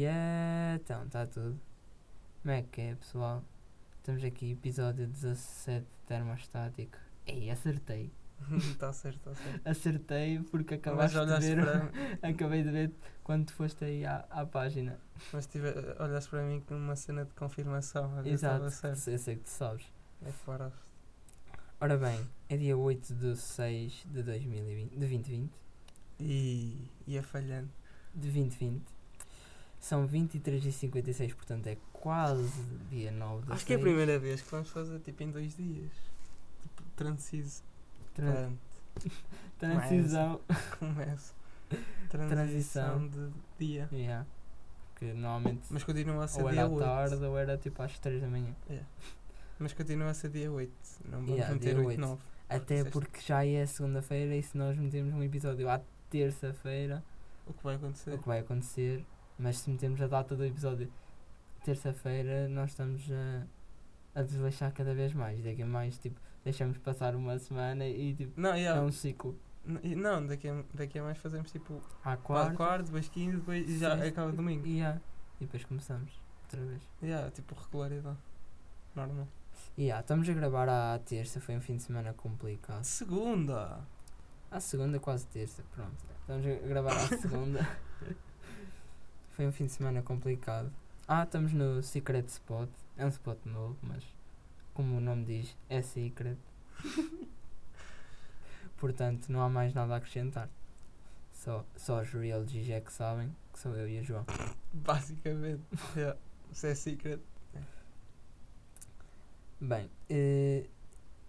E é, então, está tudo. Como é que é, pessoal? Estamos aqui, episódio 17 termostático. Ei, acertei. Está certo, está certo. Acertei porque acabaste de ver. para, Acabei de ver quando tu foste aí à, à página. mas tive, olhaste para mim com uma cena de confirmação. Olha, Exato, certo. eu sei que tu sabes. É paraste. Ora bem, é dia 8 de 6 de 2020, de 2020. E ia falhando. De 2020. São 23 e 56, portanto é quase dia 9 de Acho que é a 6. primeira vez que vamos fazer tipo em dois dias. Tipo, transiso. Tran- transição. começa. Transição. Transição de dia. Yeah. Que normalmente Mas continua a ser ou dia era à 8. tarde ou era tipo às 3 da manhã. Mas continua a ser dia 8. Não vamos Yeah, meter dia 8, 8. 9. Até porque já é segunda-feira e se nós metermos um episódio à terça-feira, O que vai acontecer? o que vai acontecer? Mas se metermos a data do episódio terça-feira, nós estamos a, a desleixar cada vez mais. Daqui a mais, tipo, deixamos passar uma semana e tipo, Não, é yeah. um ciclo. N- Não, daqui a, daqui a mais fazemos tipo À quarta, quarto depois quinto, depois e já sexta, acaba domingo. E, yeah, e depois começamos outra vez. Yeah, tipo regularidade. Normal. Yeah, estamos a gravar à terça, foi um fim de semana complicado. Segunda! À segunda, quase terça, pronto. Estamos a gravar à segunda. Foi um fim de semana complicado. Ah, estamos no Secret Spot. É um spot novo, mas como o nome diz, é secret. Portanto, não há mais nada a acrescentar. Só, só os Real G's é que sabem, que sou eu e a João. Basicamente. yeah. Se é secret. Bem, eh,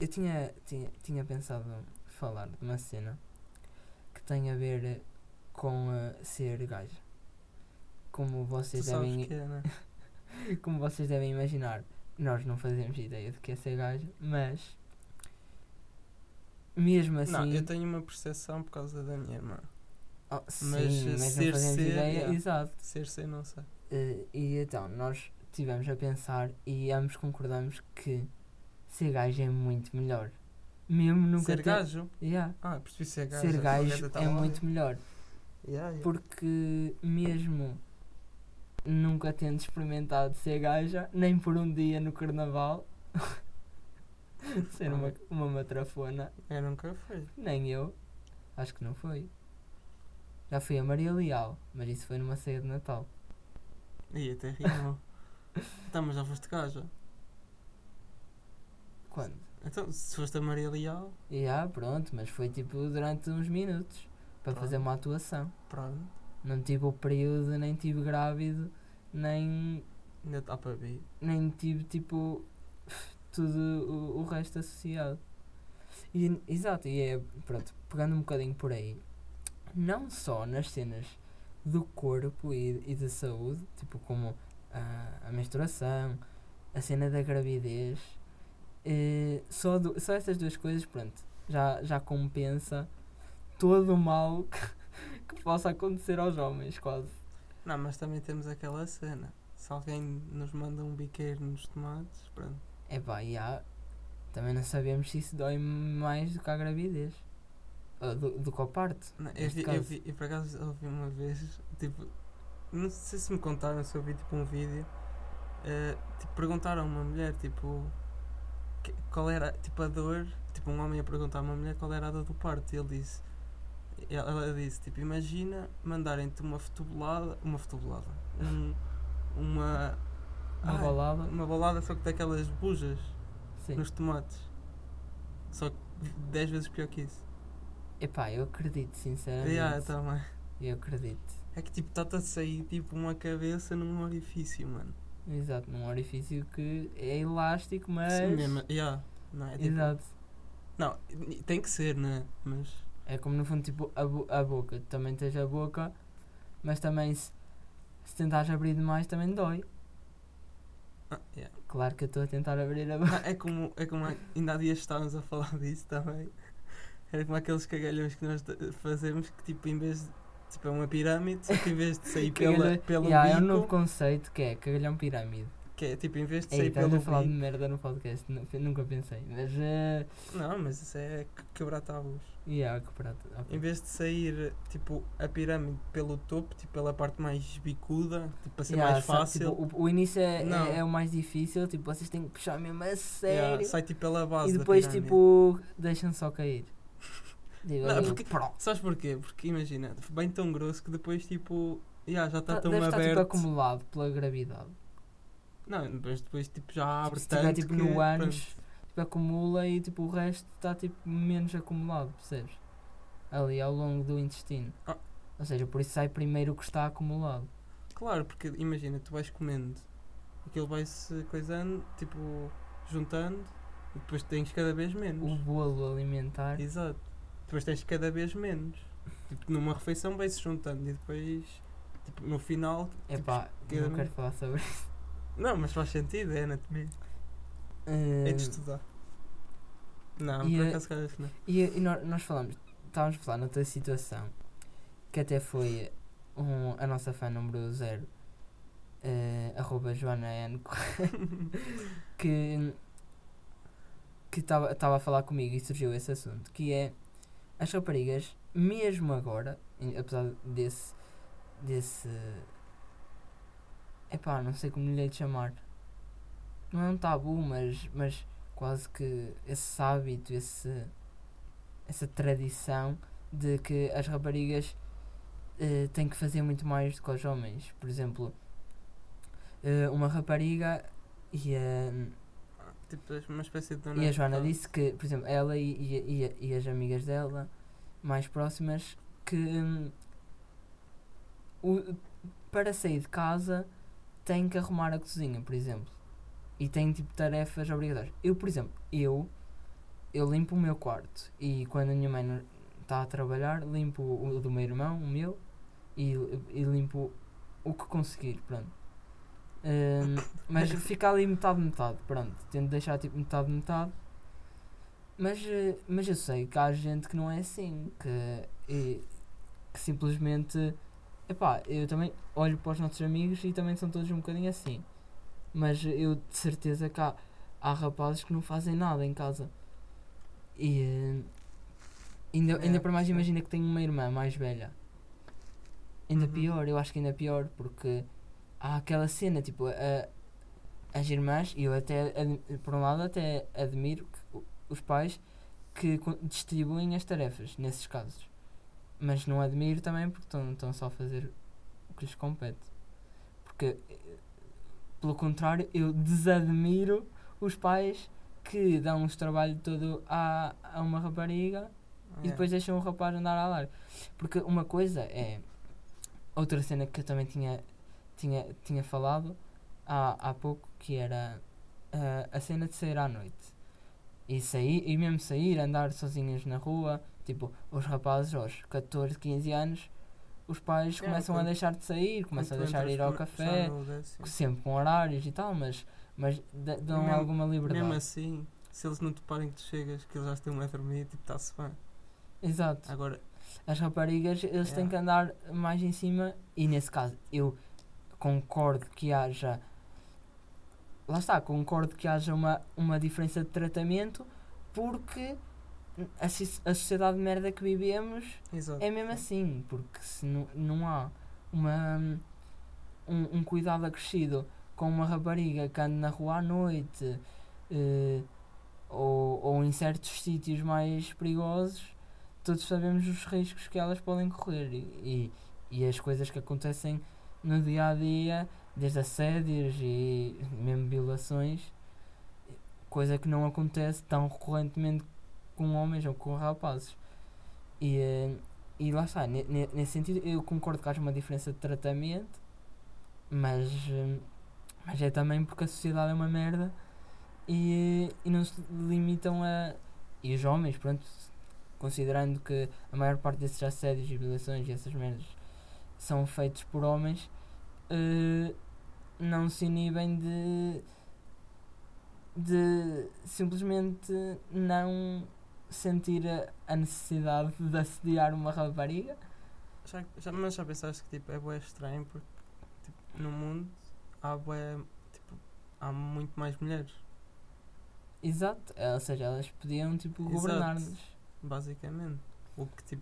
eu tinha, tinha, tinha pensado falar de uma cena que tem a ver com eh, ser gajo. Como vocês devem é, né? como vocês devem imaginar, nós não fazemos ideia de que é ser gajo, mas mesmo assim, Não, eu tenho uma percepção por causa da minha irmã. Oh, sim, mas, mas, eh, não ser fazemos ser, ideia, yeah. exato. Ser ser, não sei. Eh, e então, nós tivemos a pensar e ambos concordamos que ser gajo é muito melhor. Mesmo nunca ser ter- gajo? Yeah. Ah, percebi ser gajo. Ser gajo tá é lá. muito melhor. Yeah, yeah. Porque mesmo nunca tendo experimentado ser gaja, nem por um dia no carnaval, ser uma, uma matrafona, Eu nunca fui. nem eu, acho que não foi. Já fui a Maria Leal, mas isso foi numa ceia de Natal. Ih, até rimou. Tá, mas já foste gajo. Quando? Então, se foste a Maria Leal, E ah, pronto, mas foi tipo durante uns minutos para fazer Pronto. uma atuação. pronto. Não tive o período, nem tive grávido, nem Ainda está para ver. nem tive tipo tudo o, o resto associado. E, exato, e é pronto, pegando um bocadinho por aí, não só nas cenas do corpo e, e da saúde, tipo como a, a menstruação, a cena da gravidez, eh, só, do- só essas duas coisas, pronto, já, já compensa todo o mal que, que possa acontecer aos homens, quase. Não, mas também temos aquela cena. Se alguém nos manda um biqueiro nos tomates, pronto. É pá, e há, também não sabemos se isso dói mais do que a gravidez. Ou do, do que a parte. Não, eu, vi, eu, vi, eu por acaso ouvi uma vez, tipo, não sei se me contaram, se eu vi tipo um vídeo, eh, tipo, perguntaram a uma mulher, tipo, que- qual era, tipo, a dor, tipo, um homem a perguntar a uma mulher qual era a dor do parto, e ele disse, ela disse, tipo, imagina mandarem-te uma fotobolada, uma fotobolada, um, uma, Uma ai, balada. uma balada só que daquelas bujas Sim. nos tomates, só que 10 vezes pior que isso. Epá, eu acredito, sinceramente. Yeah, eu também. Eu acredito. É que tipo, está-te a sair tipo uma cabeça num orifício, mano. Exato, num orifício que é elástico, mas. Sim, mesmo. Yeah. Não, é, tipo, Exato. não, tem que ser, né? Mas. É como no fundo, tipo, a, bo- a boca. Tu também tens a boca, mas também se, se tentares abrir demais também dói. Ah, yeah. Claro que eu estou a tentar abrir a boca. Não, é como. É como ainda há dias estávamos a falar disso também. Era como aqueles cagalhões que nós t- fazemos que tipo, em vez de. Tipo, é uma pirâmide, só que em vez de sair pela, pelo Yeah, é um bico, novo conceito que é cagalhão pirâmide. que é tipo, em vez de Ei, sair estás pelo a falar de bico. merda no podcast, nu- nunca pensei. Mas eh, Não, mas isso é que- quebrar tabus. Yeah, que prato. ok. Em vez de sair tipo a pirâmide pelo topo, tipo pela parte mais bicuda, tipo para ser Yeah, mais sabe, fácil. tipo, o, o início é, é, é o mais difícil, tipo, vocês têm que puxar mesmo a Yeah, sério. sai tipo pela base e depois, tipo, deixam só cair. Tipo, Não, ali, porque-. Sabes porquê? Porque imagina, bem tão grosso que depois tipo. Yeah, já está Tá- tão Deve estar aberto. tipo acumulado pela gravidade. Não, depois, depois tipo, já abre se tanto. tiver tipo no ânus, tipo, acumula e tipo, o resto está tipo menos acumulado, percebes? Ali ao longo do intestino. Ah. Ou seja, por isso sai primeiro o que está acumulado. Claro, porque imagina, tu vais comendo, aquilo vai-se coisando, tipo, juntando, e depois tens cada vez menos. O bolo alimentar. Exato. Depois tens cada vez menos. Tipo, numa refeição vai-se juntando e depois, tipo, no final. tipo, Epá, cada não quero falar sobre isso. Não, mas faz sentido, é anatomia. É de estudar. Não, e por acaso, cara, não. E, e nó- nós falamos, estávamos a falar noutra situação que até foi um, a nossa fã número 0, arroba Joana N, que estava a falar comigo e surgiu esse assunto, que é as raparigas, mesmo agora, em- apesar desse desse epá, não sei como lhe chamar. Não é um tabu, mas, mas quase que esse hábito, esse, essa tradição de que as raparigas eh, têm que fazer muito mais do que os homens. Por exemplo, eh, uma rapariga e a, Tipo, uma espécie de dona e a Joana de disse que, por exemplo, ela e, e, e, e as amigas dela mais próximas que hum, o, para sair de casa têm que arrumar a cozinha, por exemplo. E têm tipo tarefas obrigatórias. Eu, por exemplo, eu, eu limpo o meu quarto e quando a minha mãe está a trabalhar, limpo o, do meu irmão, o meu, e, e limpo o que conseguir, pronto. Hum, mas fica ali metade metade, pronto. Tento deixar tipo metade metade. Mas, eh, mas eu sei que há gente que não é assim, que, e- que simplesmente epá, eu também olho para os nossos amigos e também são todos um bocadinho assim. Mas eu de certeza que há, há rapazes que não fazem nada em casa. E eh, ainda, É, ainda para mais sim. imagina que tenho uma irmã mais velha. Ainda Uhum. pior, eu acho que ainda pior porque há aquela cena, tipo, a, as irmãs, e eu até, por um lado, até admiro que os pais que distribuem as tarefas nesses casos. Mas não admiro também porque estão só a fazer o que lhes compete. Porque, pelo contrário, eu desadmiro os pais que dão os trabalho todo a, a uma rapariga e É. depois deixam o rapaz andar a lar. Porque uma coisa é. Outra cena que eu também tinha, tinha, tinha falado há, há pouco, que era ah, a cena de sair à noite. E sair, e mesmo sair, andar sozinhos na rua, tipo, os rapazes aos 14, 15 anos, os pais É, começam a quando- deixar de sair, começam a deixar de ir ao no- café, no décimo. sempre com horários e tal, mas, mas dão mesmo- alguma liberdade. Mesmo assim, se eles não te parem que tu chegas, que eles já estão a dormir, tipo, está-se bem. Exato. Agora, as raparigas eles têm que andar mais em cima e nesse caso eu concordo que haja lá está, concordo que haja uma, uma diferença de tratamento porque a, a sociedade de merda que vivemos exato. é mesmo assim, porque se não, não há uma, um, um cuidado acrescido com uma rapariga que anda na rua à noite eh, ou, ou em certos sítios mais perigosos, todos sabemos os riscos que elas podem correr e, e, e as coisas que acontecem no dia a dia, desde assédios e mesmo violações, coisa que não acontece tão recorrentemente com homens ou com rapazes. E, eh, e lá está, ne- ne- nesse sentido eu concordo que haja uma diferença de tratamento, mas, eh, mas é também porque a sociedade é uma merda e, eh, e não se limitam a. E os homens, pronto, considerando que a maior parte desses assédios e violações e essas merdas são feitos por homens, eh, não se inibem de, de simplesmente não sentir a, necessidade de assediar uma rapariga. Já, já, mas já pensaste que tipo, é bué estranho porque tipo, no mundo há bué, tipo, há muito mais mulheres, Exato, ou seja, elas podiam tipo governar-nos. basicamente. O que tipo.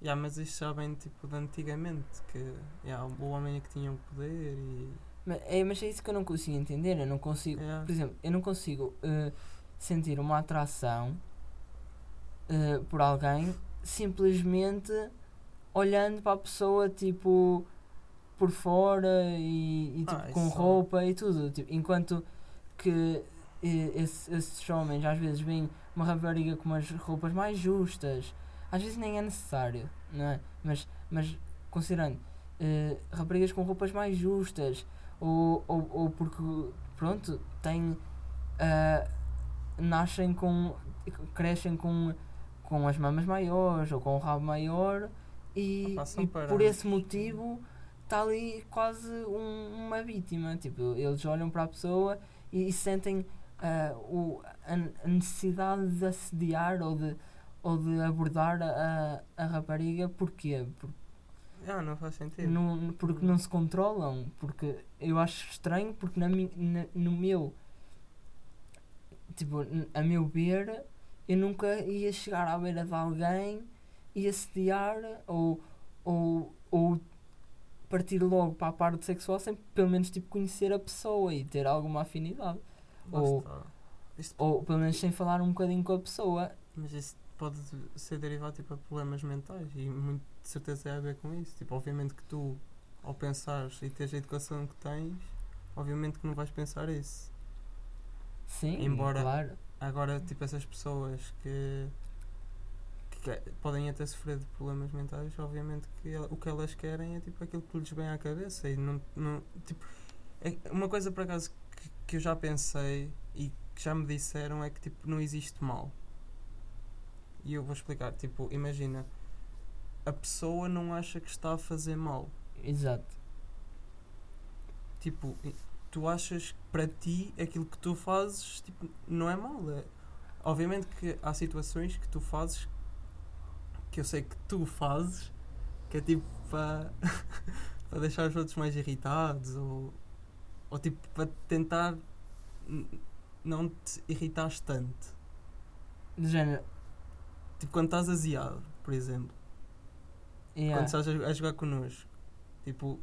Yeah, mas isto já vem tipo de antigamente, que yeah, o homem é que tinha o poder e. Mas é, mas é isso que eu não consigo entender. Eu não consigo. Yeah. Por exemplo, eu não consigo eh, sentir uma atração eh, por alguém simplesmente olhando para a pessoa tipo por fora e, e, tipo, Ah, com roupa e tudo. Tipo, enquanto que eh, esse- esses homens às vezes veem uma rapariga com umas roupas mais justas, às vezes nem é necessário, não é? Mas, mas considerando eh, raparigas com roupas mais justas ou, ou, ou porque pronto têm ah, nascem com crescem com com as mamas maiores ou com o rabo maior e, e por esse motivo está ali quase um- uma vítima tipo eles olham para a pessoa e, e sentem ah, o, a, a necessidade de assediar ou de ou de abordar a, a, rapariga porquê? Por- Ah, não faz sentido. não, porque não se controlam. Porque eu acho estranho, porque na, na- no meu. Tipo, a meu ver, eu nunca ia chegar à beira de alguém e assediar ou, ou, ou partir logo para a parte sexual sem pelo menos tipo, conhecer a pessoa e ter alguma afinidade. Ou-. Isto- Ou pelo menos sem falar um bocadinho com a pessoa. Mas isso pode ser derivado tipo, a problemas mentais e muito de certeza tem a ver com isso. Tipo, obviamente que tu, ao pensares e teres a educação que tens, obviamente que não vais pensar isso. Sim, Embora- claro. Agora, tipo, essas pessoas que, que podem até sofrer de problemas mentais, obviamente que o que elas querem é tipo aquilo que lhes vem à cabeça e não, não tipo, é uma coisa por acaso que, que eu já pensei e que já me disseram é que tipo não existe mal. E eu vou explicar, tipo, imagina, a pessoa não acha que está a fazer mal. Exato. Tipo, tu achas que para ti aquilo que tu fazes tipo, não é mal. É, obviamente que há situações que tu fazes que eu sei que tu fazes que é tipo para para deixar os outros mais irritados ou, ou tipo para tentar não te irritares tanto. Do género. Tipo quando estás aziado, por exemplo. Yeah. quando estás a, a jogar connosco, tipo,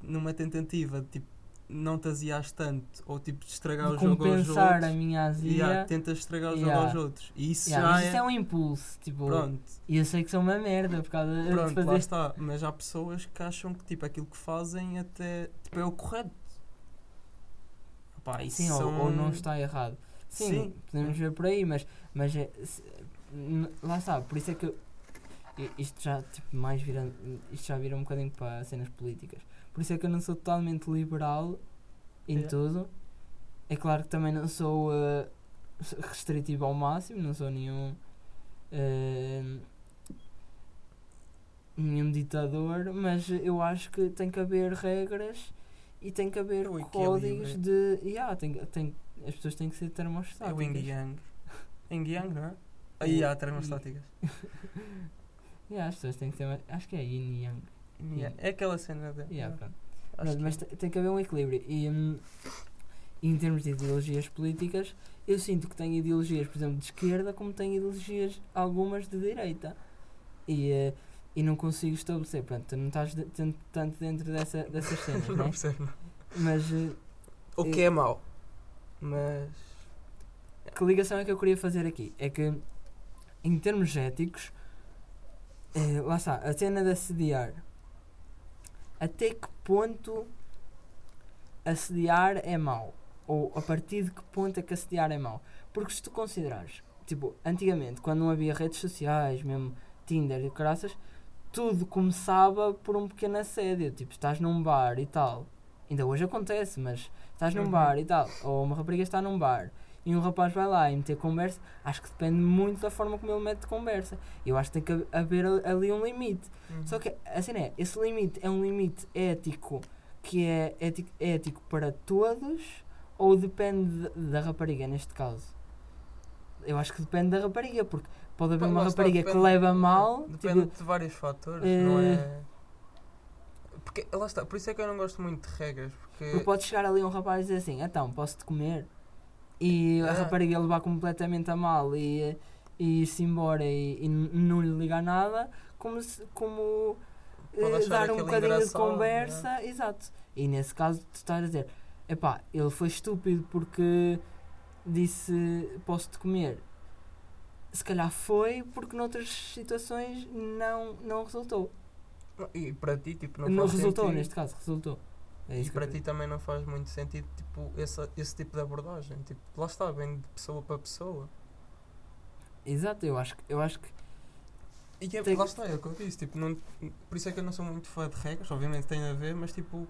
numa tentativa de tipo, não te aziares tanto ou tipo de estragar de o jogo aos outros, a minha azia. yeah, tentas estragar o jogo Yeah. aos outros. E isso Yeah, já mas é. isso é um impulso, tipo, Pronto, e eu sei que são uma merda por causa de pronto, lá fazer. está. Mas há pessoas que acham que tipo, aquilo que fazem até tipo, é o correto. Pá, Sim, ou- são... ou, não está errado. Sim, Sim. podemos ver por aí, mas, mas é, se- lá está, por isso é que eu- isto já tipo, mais vira, isto já vira um bocadinho para cenas políticas. Por isso é que eu não sou totalmente liberal em Yeah. tudo. É claro que também não sou eh, restritivo ao máximo, não sou nenhum eh, nenhum ditador, mas eu acho que tem que haver regras e tem que haver O códigos de. Yeah, tem, tem, as pessoas têm que ser É termostáticas. o Yin Yang. Yin Yang, não é? Aí há termostáticas. Yeah, as pessoas têm que ter. mais- Acho que é yin yang. Yeah, É aquela cena de. Yeah, pronto. Pronto, mas é. te- tem que haver um equilíbrio. E hum, em termos de ideologias políticas, eu sinto que tenho ideologias, por exemplo, de esquerda, como tenho ideologias algumas de direita. E, eh, e não consigo estabelecer. Pronto, tu não estás de- tanto, tanto dentro dessa, dessas cenas, não né? percebo. Mas eh, O que é mau. Mas. que ligação é que eu queria fazer aqui? É que, em termos éticos, eh, lá está, a cena de assediar. Até que ponto assediar é mau? Ou a partir de que ponto é que assediar é mau? Porque se tu considerares, tipo, antigamente, quando não havia redes sociais, mesmo Tinder e caraças, tudo começava por um pequeno assédio. Tipo, estás num bar e tal. Ainda hoje acontece, mas estás num Uhum. bar e tal. Ou uma rapariga está num bar e um rapaz vai lá e meter conversa. Acho que depende muito da forma como ele mete conversa. Eu acho que tem que haver ali um limite. Uhum. Só que, assim é, esse limite é um limite ético que é ético, ético para todos ou depende de- da rapariga neste caso? Eu acho que depende da rapariga, porque pode haver uma lá está, rapariga que depende- leva mal, Depende tipo, de vários fatores, eh, não é? Porque, lá está, por isso é que eu não gosto muito de regras, porque... porque pode chegar ali um rapaz e dizer assim, então, posso-te comer? E a É. rapariga levar completamente a mal e, e ir-se embora e, e não lhe ligar nada, como, se- como eh, dar um bocadinho de engraçado, conversa, exato. E nesse caso tu estás a dizer, epá, ele foi estúpido porque disse posso-te comer. Se calhar foi porque noutras situações não, não resultou. E para ti, tipo, não, Não, resultou, sentido. neste caso, resultou. É E para ti também não faz muito sentido tipo, esse, esse tipo de abordagem. Tipo, lá está, vem de pessoa para pessoa. Exato, eu acho, que- eu acho que E é, Tem- lá está, é o que eu disse. Tipo, não, por isso é que eu não sou muito fã de regras, obviamente tem a ver, mas tipo.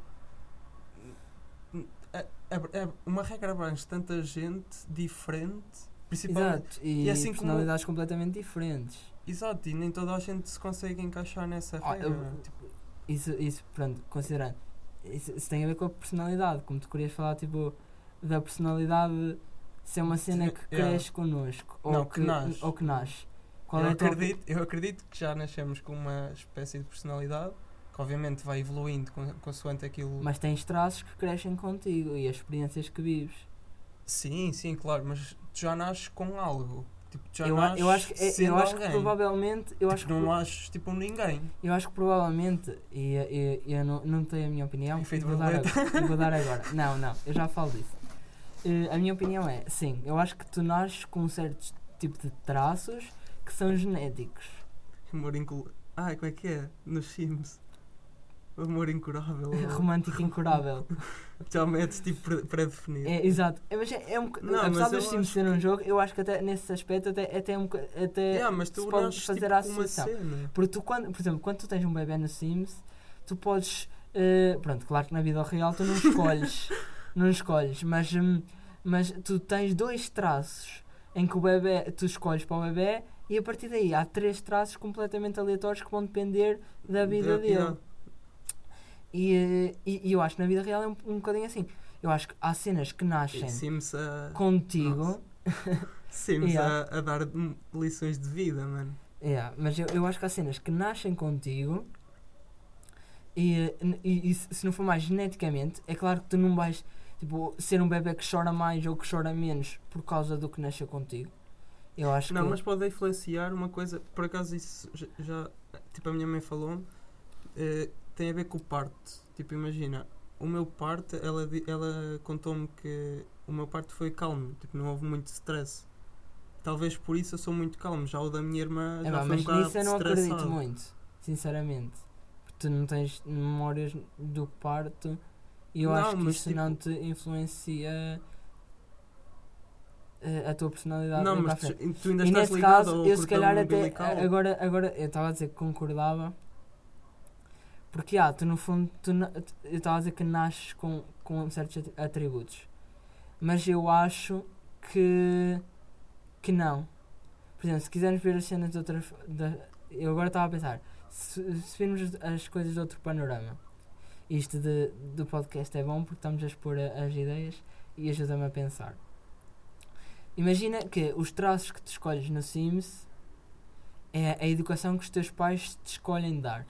É, é- é- uma regra abrange tanta gente diferente, principalmente. Exato, e, e assim como- personalidades completamente diferentes. Exato, e nem toda a gente se consegue encaixar nessa Ah, regra. eu- Tipo, Isso, isso, pronto, considerando. Isso, isso tem a ver com a personalidade, como tu querias falar, tipo, da personalidade ser uma cena que cresce connosco. Não, ou que nasce. Ou que nasce. Qual eu, é acredito, eu acredito que já nascemos com uma espécie de personalidade que obviamente vai evoluindo con- consoante aquilo. Mas tens traços que crescem contigo e as experiências que vives. Sim, sim, claro, mas tu já nasces com algo. Tipo, já Eu, eu acho que, é- eu acho que provavelmente. Eu Tipo, acho que, não nasces tipo ninguém. eu acho que provavelmente. E, e- e eu não, não tenho a minha opinião. Efeito vou, dar agora, vou dar agora. Não, não, eu já falo disso. Eh, a minha opinião é: sim, eu acho que tu nasces com um certo tipo de traços que são genéticos. Amor incurável. Ah, como é que é? Nos Sims. Amor incurável. Romântico incurável. já metes tipo pré- pré-definido. É, exato. É, mas é, é um, Não, apesar dos Sims ser um jogo, eu acho que até nesse aspecto até, até, um, boca- até Yeah, mas tu se pode fazer tipo, a associação. Porque tu, quando, por exemplo, quando tu tens um bebê no Sims, tu podes. eh, pronto, claro que na vida real tu não escolhes. não escolhes, mas, hum, mas tu tens dois traços em que o bebê. Tu escolhes para o bebê e a partir daí há três traços completamente aleatórios que vão depender da vida dele. yeah. E, eh, e, e eu acho que na vida real é um, um bocadinho assim. Eu acho que há cenas que nascem a. contigo. Sims Yeah. a, a dar lições de vida, mano. Yeah, mas eu, eu acho que há cenas que nascem contigo e, e, e se não for mais geneticamente, é claro que tu não vais tipo, ser um bebê que chora mais ou que chora menos por causa do que nasceu contigo. Eu acho Não, que. mas pode influenciar uma coisa. Por acaso, isso já. tipo, a minha mãe falou eh, tem a ver com o parto. Tipo, imagina, o meu parto, ela, ela contou-me que o meu parto foi calmo. Tipo, não houve muito stress. Talvez por isso eu sou muito calmo. Já o da minha irmã É, já pá, foi um mas bocado nisso eu não acredito muito, sinceramente. Porque tu não tens memórias do parto e eu Não, acho que mas isso tipo- não te influencia eh, a tua personalidade. Não, mas tu, tu ainda E estás nesse ligado caso, eu se calhar até. umbilical. Agora, agora eu estava a dizer que concordava. Porque, ah, tu no fundo. Tu, eu estava a dizer que nasces com, com certos atributos. Mas eu acho que. que não. Por exemplo, se quisermos ver as cenas de outra. Da, eu agora estava a pensar. Se, se virmos as coisas de outro panorama. Isto de, do podcast é bom porque estamos a expor a- as ideias e ajuda-me a pensar. Imagina que os traços que tu escolhes no Sims é a educação que os teus pais te escolhem dar.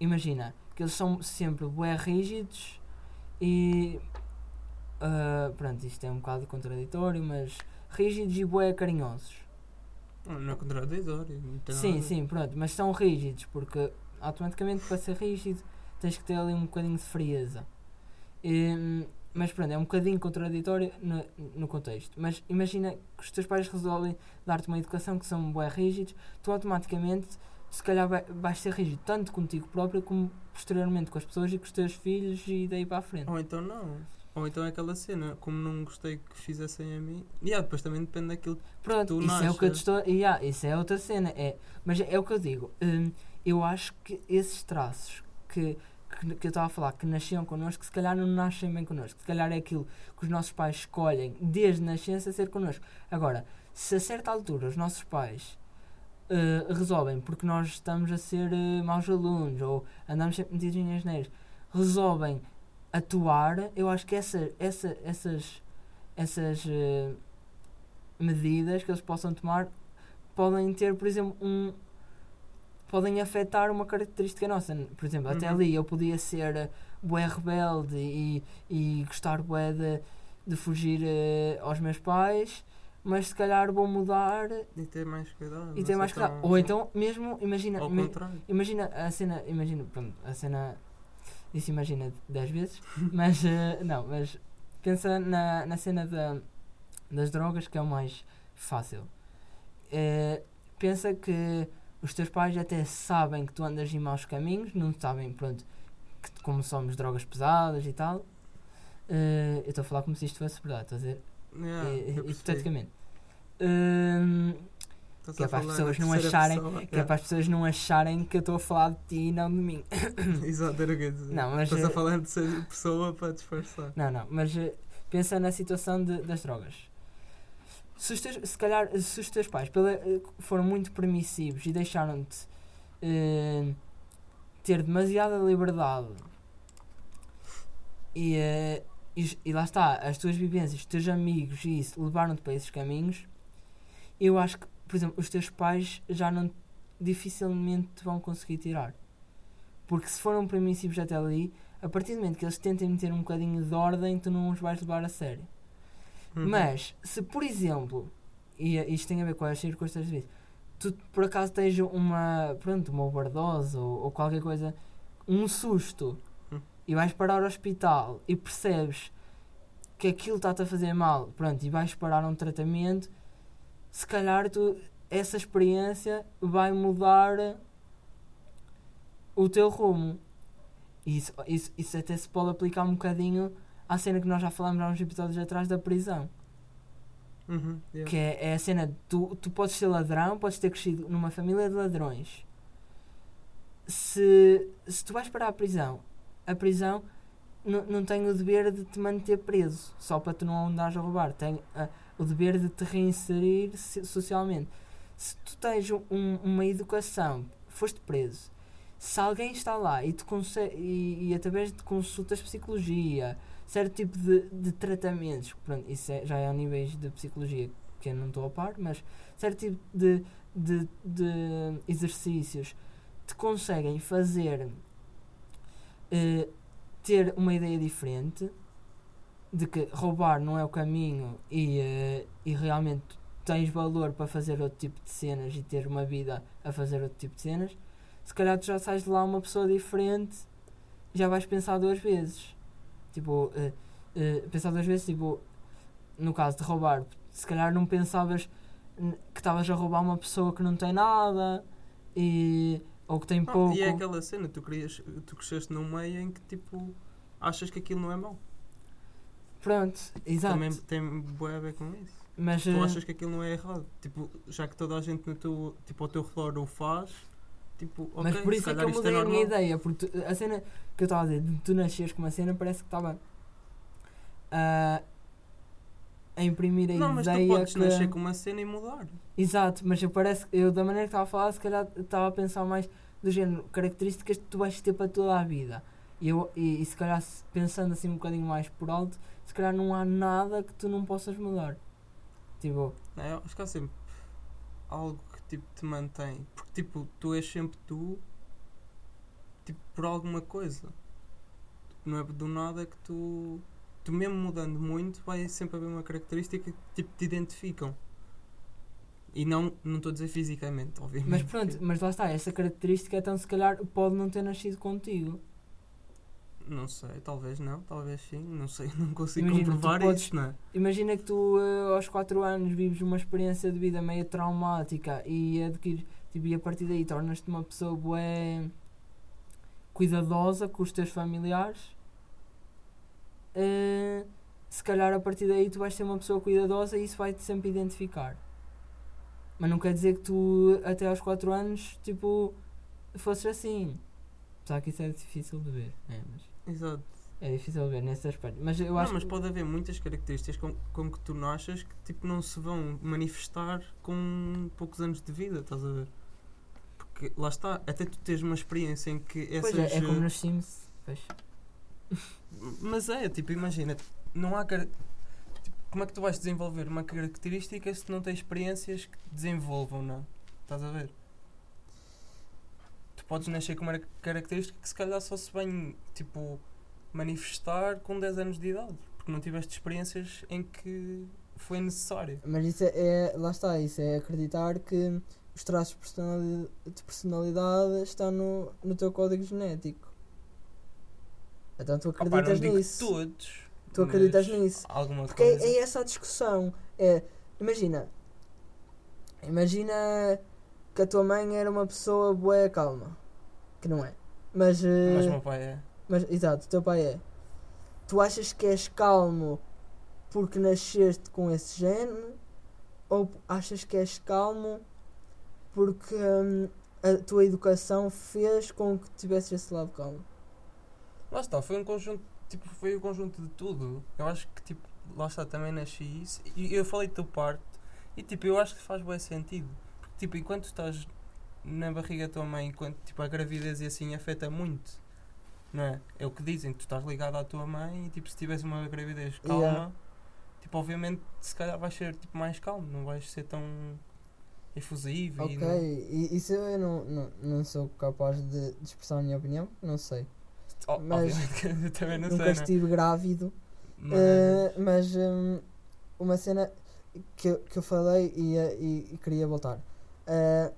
Imagina que eles são sempre bué rígidos e. ah, pronto, isto é um bocado contraditório, mas rígidos e bué carinhosos. Não, não é contraditório. a Sim, sim, pronto, mas são rígidos porque automaticamente para ser rígido tens que ter ali um bocadinho de frieza. Hum, mas pronto, é um bocadinho contraditório no, no contexto. Mas imagina que os teus pais resolvem dar-te uma educação que são bué rígidos, tu automaticamente se calhar vai, vais ser rígido tanto contigo próprio como posteriormente com as pessoas e com os teus filhos e daí para a frente. Ou então não. Ou então é aquela cena, como não gostei que fizessem a mim. E yeah, depois também depende daquilo. Pronto, tu isso é o que eu estou. Yeah, isso é outra cena. É, mas é o que eu digo. hum, eu acho que esses traços que, que, que eu estava a falar, que nasciam connosco, se calhar não nascem bem connosco. Se calhar é aquilo que os nossos pais escolhem desde nascença ser connosco. Agora, se a certa altura os nossos pais eh, resolvem, porque nós estamos a ser eh, maus alunos ou andamos sempre metidos em asneiras, resolvem atuar, eu acho que essa, essa, essas, essas eh, medidas que eles possam tomar podem ter, por exemplo, um podem afetar uma característica nossa. Por exemplo, até Uhum. ali eu podia ser bué rebelde e, e gostar bué de, de fugir eh, aos meus pais, mas se calhar vou mudar E ter mais cuidado. e ter mais cuidado. tão- Ou então, mesmo, imagina, Ao ima- contrário. imagina a cena, imagina, pronto, a cena, isso imagina 10 vezes, mas eh, não, mas pensa na, na cena da, das drogas que é o mais fácil. Eh, pensa que os teus pais até sabem que tu andas em maus caminhos, não sabem, pronto, que como somos drogas pesadas e tal. Eh, eu estou a falar como se isto fosse verdade, estás a dizer? Yeah, hipoteticamente. Hum, Estás que é para as pessoas não acharem- pessoa. que é para as pessoas não acharem que eu estou a falar de ti e não de mim. Exato, era o que eu dizer. Não, mas, Estás a eh, falar de terceira pessoa para disfarçar. Não, não, mas eh, pensa na situação de- das drogas. Se, os teus, se calhar, se os teus pais pela- eh, foram muito permissivos e deixaram-te eh, ter demasiada liberdade e, eh, e, e lá está, as tuas vivências, os teus amigos e isso levaram-te para esses caminhos, eu acho que, por exemplo, os teus pais já não dificilmente te vão conseguir tirar. Porque se foram permissivos até ali, a partir do momento que eles tentem meter um bocadinho de ordem, tu não os vais levar a sério. Uhum. Mas, se por exemplo, e eh, isto tem a ver com as circunstâncias de vida, tu por acaso tens uma, pronto, uma overdose ou, ou qualquer coisa, um susto, Hum. e vais parar ao hospital e percebes que aquilo está-te a fazer mal, pronto, e vais parar um tratamento, se calhar tu, essa experiência vai mudar o teu rumo. Isso, isso, isso até se pode aplicar um bocadinho à cena que nós já falámos há uns episódios atrás da prisão. Uhum, yeah. Que é, é a cena de tu, tu podes ser ladrão, podes ter crescido numa família de ladrões. Se, se tu vais para a prisão, a prisão não tem o dever de te manter preso só para tu não andares a roubar. Tem o dever de te reinserir so- socialmente. Se tu tens um- uma educação, foste preso, se alguém está lá e, te e, e através de consultas de psicologia, certo tipo de, de tratamentos, pronto, isso é- já é a níveis de psicologia que eu não estou a par, mas certo tipo de, de, de exercícios te conseguem fazer eh, ter uma ideia diferente de que roubar não é o caminho e, eh, e realmente tens valor para fazer outro tipo de cenas e ter uma vida a fazer outro tipo de cenas, se calhar tu já sais de lá uma pessoa diferente, já vais pensar duas vezes. Tipo, eh, eh, pensar duas vezes, tipo, no caso de roubar, se calhar não pensavas que estavas a roubar uma pessoa que não tem nada e, ou que tem Ah, pouco. e é aquela cena, tu, querias, tu cresceste num meio em que tipo achas que aquilo não é mau. Pronto, exato. Também tem bué a ver com isso. Mas Tu eh, achas que aquilo não é errado. Tipo, já que toda a gente no teu, tipo, ao teu redor o faz, tipo, ok, Mas por isso é que eu é mudei a minha ideia, porque tu- a cena que eu estava a dizer, de tu nasceres com uma cena, parece que estava a a imprimir a Não, mas tu ideia podes que... nascer com uma cena e mudar. Exato, mas eu parece eu da maneira que estava a falar, se calhar estava a pensar mais do género, características que tu vais ter para toda a vida. E, eu, e, e se calhar pensando assim um bocadinho mais por alto, se calhar não há nada que tu não possas mudar. Tipo, Não, eu acho que há sempre algo que tipo, te mantém. Porque tipo, tu és sempre tu tipo, por alguma coisa. Não é do nada que tu. Tu mesmo mudando muito, vai sempre haver uma característica que tipo, te identificam. E não não estou a dizer fisicamente, obviamente. mas pronto, mas lá está, essa característica então se calhar pode não ter nascido contigo. Não sei, talvez não, talvez sim, não sei, não consigo Imagina, comprovar podes- isso, não é? Imagina que tu eh, aos 4 anos vives uma experiência de vida meio traumática e adquires, tipo, e a partir daí tornas-te uma pessoa bué cuidadosa com os teus familiares. Eh, se calhar a partir daí tu vais ser uma pessoa cuidadosa e isso vai-te sempre identificar. Mas não quer dizer que tu até aos 4 anos tipo fosses assim. Apesar que isso é difícil de ver. É, mas Exato. é difícil ver nesse aspecto. Mas eu não, acho mas que- pode haver muitas características com, com que tu nasces que tipo não se vão manifestar com poucos anos de vida, estás a ver? Porque lá está, até tu tens uma experiência em que essas. Pois é, é como eh, nos Sims. Pois. Mas é, tipo, imagina, não há. tipo, como é que tu vais desenvolver uma característica se não tens experiências que desenvolvam, não? Estás a ver? Podes nascer com uma característica que se calhar só se vem, tipo, manifestar com 10 anos de idade. Porque não tiveste experiências em que foi necessário. Mas isso é, é- Lá está, isso é acreditar que os traços de personalidade, de personalidade estão no, no teu código genético. Então tu Opa, acreditas digo nisso. todos. Tu acreditas nisso. Alguma Porque é, coisa. é essa a discussão. É, imagina. Imagina que a tua mãe era uma pessoa boa calma. Que não é. Mas. eh, Mas o meu pai é. Mas, exato, o teu pai é. Tu achas que és calmo porque nasceste com esse gene? Ou achas que és calmo porque hum, a tua educação fez com que tivesses esse lado calmo? Lá está, foi um conjunto, tipo, foi um conjunto de tudo. Eu acho que, tipo, lá está, também nasci isso. E eu falei da tua parte. E, tipo, eu acho que faz bem sentido. Tipo, enquanto estás na barriga da tua mãe, enquanto, tipo, a gravidez e assim afeta muito. Não é? É o que dizem, tu estás ligado à tua mãe e, tipo, se tiveres uma gravidez calma, Yeah. tipo, obviamente, se calhar vais ser, tipo, mais calmo. Não vais ser tão efusivo Ok, e... não- isso eu não, não, não sou capaz de, expressar a minha opinião, não sei. Oh, mas também não Nunca sei, né? estive grávido. Mas... Eh, mas hum, uma cena que, eu- que eu falei e, eh, e, e queria voltar. Eh,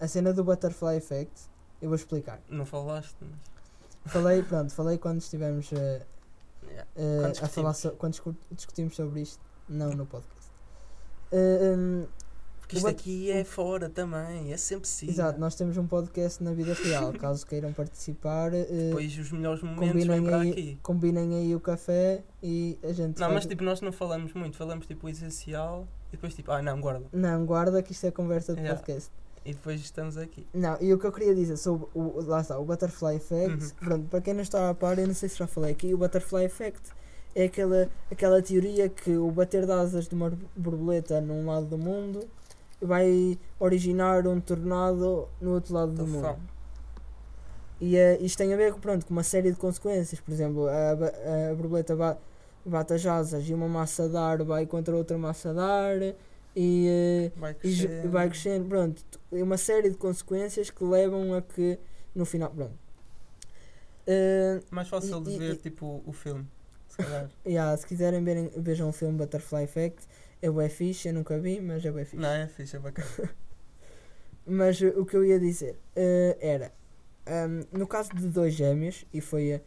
a cena do Butterfly Effect, eu vou explicar. Não falaste, mas... Falei, pronto, falei quando estivemos eh, Yeah. Quando a falar so, quando discu- discutimos sobre isto, não no podcast. Hum, Porque isto aqui é fora também, é sempre sim. exato, nós temos um podcast na vida real. Caso queiram participar, Depois os melhores momentos combinem vêm aí, aqui. combinem aí o café e a gente Não, faz- mas tipo, nós não falamos muito, falamos tipo o essencial e depois tipo, ah não, guarda. Não, guarda que isto é conversa de Yeah. podcast. E depois estamos aqui. Não, e o que eu queria dizer sobre o, lá está, o Butterfly Effect, Uhum. pronto, para quem não está a par, eu não sei se já falei aqui, o Butterfly Effect é aquela, aquela teoria que o bater de asas de uma borboleta num lado do mundo vai originar um tornado no outro lado do Tô mundo. fã. E eh, isto tem a ver com, pronto, com uma série de consequências, por exemplo, a, ba- a borboleta ba- bate as asas e uma massa de ar vai contra outra massa de ar e... eh, Vai e ju- crescer. vai crescendo, pronto, é uma série de consequências que levam a que no final, pronto. Eh, Mais fácil E- de e- ver e- tipo o filme. Se calhar. yeah, se quiserem verem, vejam o filme Butterfly Effect, é bué fixe, eu nunca vi, mas é bué fixe. não, é fixe, é bacana. Mas o que eu ia dizer eh, era, ahm, no caso de dois gêmeos, e foi eh,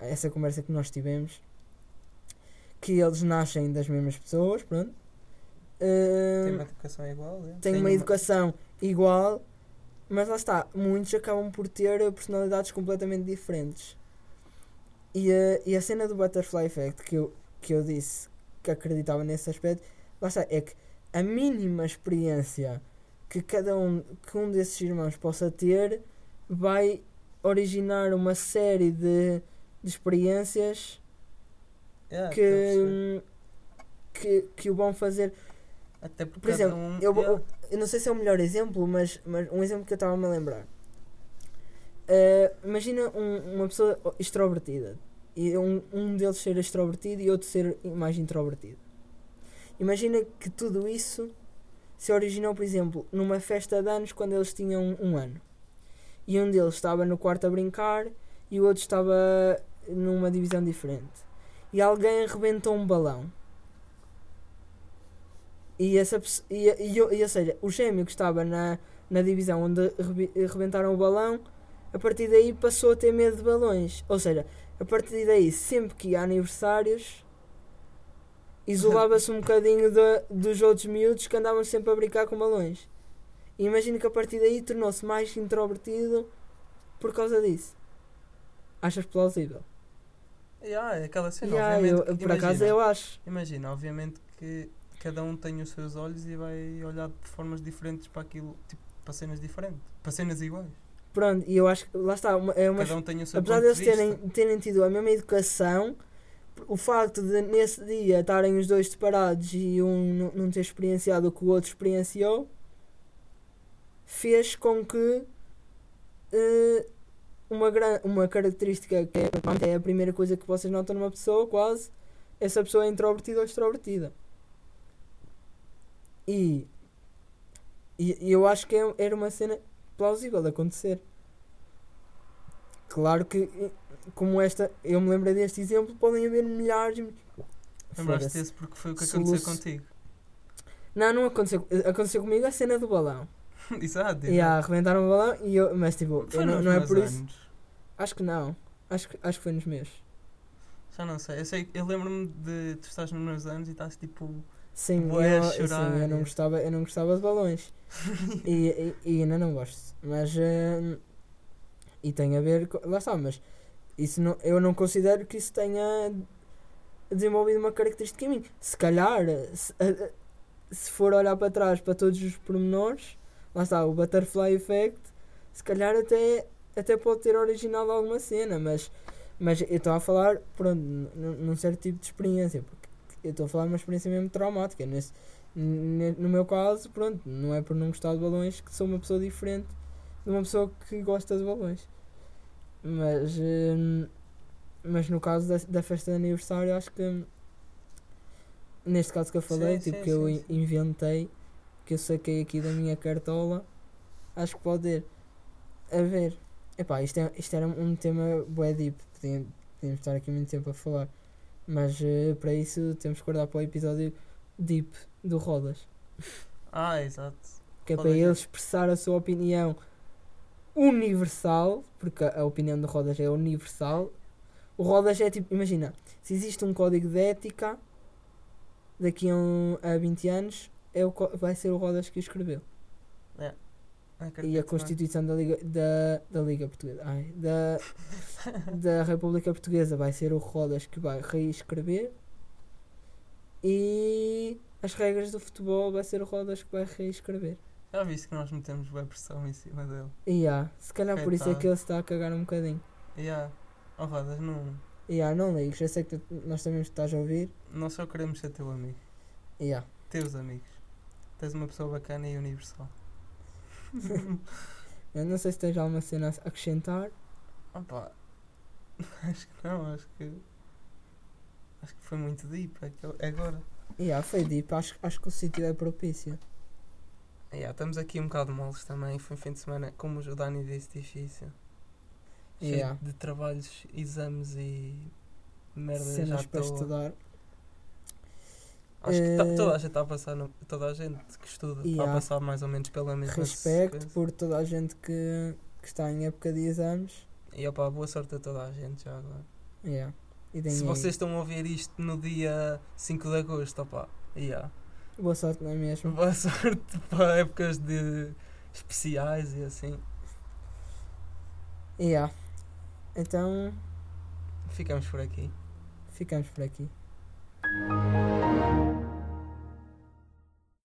essa conversa que nós tivemos, que eles nascem das mesmas pessoas, pronto. eh, Tem uma educação igual, é? têm uma educação igual, mas lá está, muitos acabam por ter personalidades completamente diferentes. E a, e a cena do Butterfly Effect que eu, que eu disse que acreditava nesse aspecto, lá está, é que a mínima experiência que cada um, que um desses irmãos possa ter vai originar uma série de, de experiências Yeah, que, que, que o vão fazer Até por cada exemplo, um, eu, yeah. eu não sei se é o melhor exemplo, mas, mas um exemplo que eu estava-me a lembrar. Eh, imagina um- uma pessoa extrovertida e um, um deles ser extrovertido e outro ser mais introvertido. Imagina que tudo isso se originou, por exemplo, numa festa de anos quando eles tinham um ano. E um deles estava no quarto a brincar e o outro estava numa divisão diferente. E alguém arrebentou um balão. E, essa, e, e, e, ou seja, o gêmeo que estava na, na divisão onde arrebentaram o balão, a partir daí passou a ter medo de balões. Ou seja, a partir daí, sempre que a aniversários, isolava-se um bocadinho da- dos outros miúdos que andavam sempre a brincar com balões. E imagino que a partir daí tornou-se mais introvertido por causa disso. Achas plausível? Yeah, é aquela cena, Yeah, obviamente. eu, que- por acaso imagina, eu acho. Imagina, obviamente que cada um tem os seus olhos e vai olhar de formas diferentes para aquilo, tipo, para cenas diferentes, para cenas iguais. Pronto, e eu acho que lá está, uma, é uma cada um tem o seu apesar deles de terem, terem tido a mesma educação, o facto de nesse dia estarem os dois separados e um não- não ter experienciado o que o outro experienciou, fez com que eh, uma, uma característica que é, é a primeira coisa que vocês notam numa pessoa, quase, essa pessoa é introvertida ou extrovertida. E, e, eu acho que é- era uma cena plausível de acontecer. Claro que, como esta, eu me lembrei deste exemplo, podem haver milhares. Lembraste Foda-se. desse porque foi o que Soluço- aconteceu contigo. Não, não aconteceu. Aconteceu comigo a cena do balão. Exato. E yeah, arrebentaram o balão e eu. Mas tipo, eu não, não é por isso. anos. Acho que não. Acho que, acho que foi nos meus. Já não sei. Eu, sei, eu lembro-me de tu estás nos meus anos e estás tipo. Sim, Bué eu, a sim, chorar. eu não gostava, eu não gostava de balões. e, e, e ainda não gosto. Mas. hum, e tem a ver. com- Lá está, mas. Isso não, eu não considero que isso tenha desenvolvido uma característica em mim. Se calhar, se, a- a- se for olhar para trás para todos os pormenores, lá está, o Butterfly Effect, se calhar até, até pode ter originado alguma cena, mas, mas eu estou a falar, pronto, num certo tipo de experiência, porque eu estou a falar de uma experiência mesmo traumática. Nesse, ne- no meu caso, pronto, não é por não gostar de balões que sou uma pessoa diferente de uma pessoa que gosta de balões. Mas, hum, mas no caso da, da festa de aniversário, acho que neste caso que eu falei, Sim, tipo sim, que eu sim, sim. inventei, que eu saquei aqui da minha cartola, acho que pode ir. A ver, epá, isto, é, isto era um tema bué deep, podíamos, podíamos estar aqui muito tempo a falar, mas eh, para isso temos que guardar para o episódio deep do Rodas, Ah, exato. que é Rodas para ele expressar a sua opinião universal, porque a, a opinião do Rodas é universal. O Rodas é tipo, imagina, se existe um código de ética daqui a, um, a 20 anos, é o, vai ser o Rodas que o escreveu. Acredito, E a é? Constituição da Liga, da, da Liga Portuguesa, ai, da, da República Portuguesa vai ser o Rodas que vai reescrever. E as regras do futebol vai ser o Rodas que vai reescrever. Já viste que nós metemos boa pressão em cima dele. E há, se calhar por isso é que ele se está a cagar um bocadinho. E há. Oh, Rodas, não, E há, não ligues, eu sei que tu- nós também estás a ouvir. não só queremos ser teu amigo. E há. Teus amigos. Tens uma pessoa bacana e universal. Eu não sei se tens alguma cena a acrescentar. Opa. Acho que não, acho que. Acho que foi muito deep agora. Há, foi deep, acho, acho que o sítio é propício. Yeah, estamos aqui um bocado moles também. Foi um fim de semana, como o Dani disse, difícil. Cheio Yeah. de trabalhos, exames e merda Cenas para estudar. Acho que tá- Eh, toda a gente está a passar, no- toda a gente que estuda está Yeah. a passar mais ou menos pela mesma Respeito por toda a gente que, que está em época de exames. E opa, boa sorte a toda a gente já agora. Yeah. Se aí. vocês estão a ouvir isto no dia 5 de agosto, opa, yeah. Boa sorte, não é mesmo? boa sorte para épocas de especiais e assim. Yeah. Então, Ficamos por aqui. ficamos por aqui. you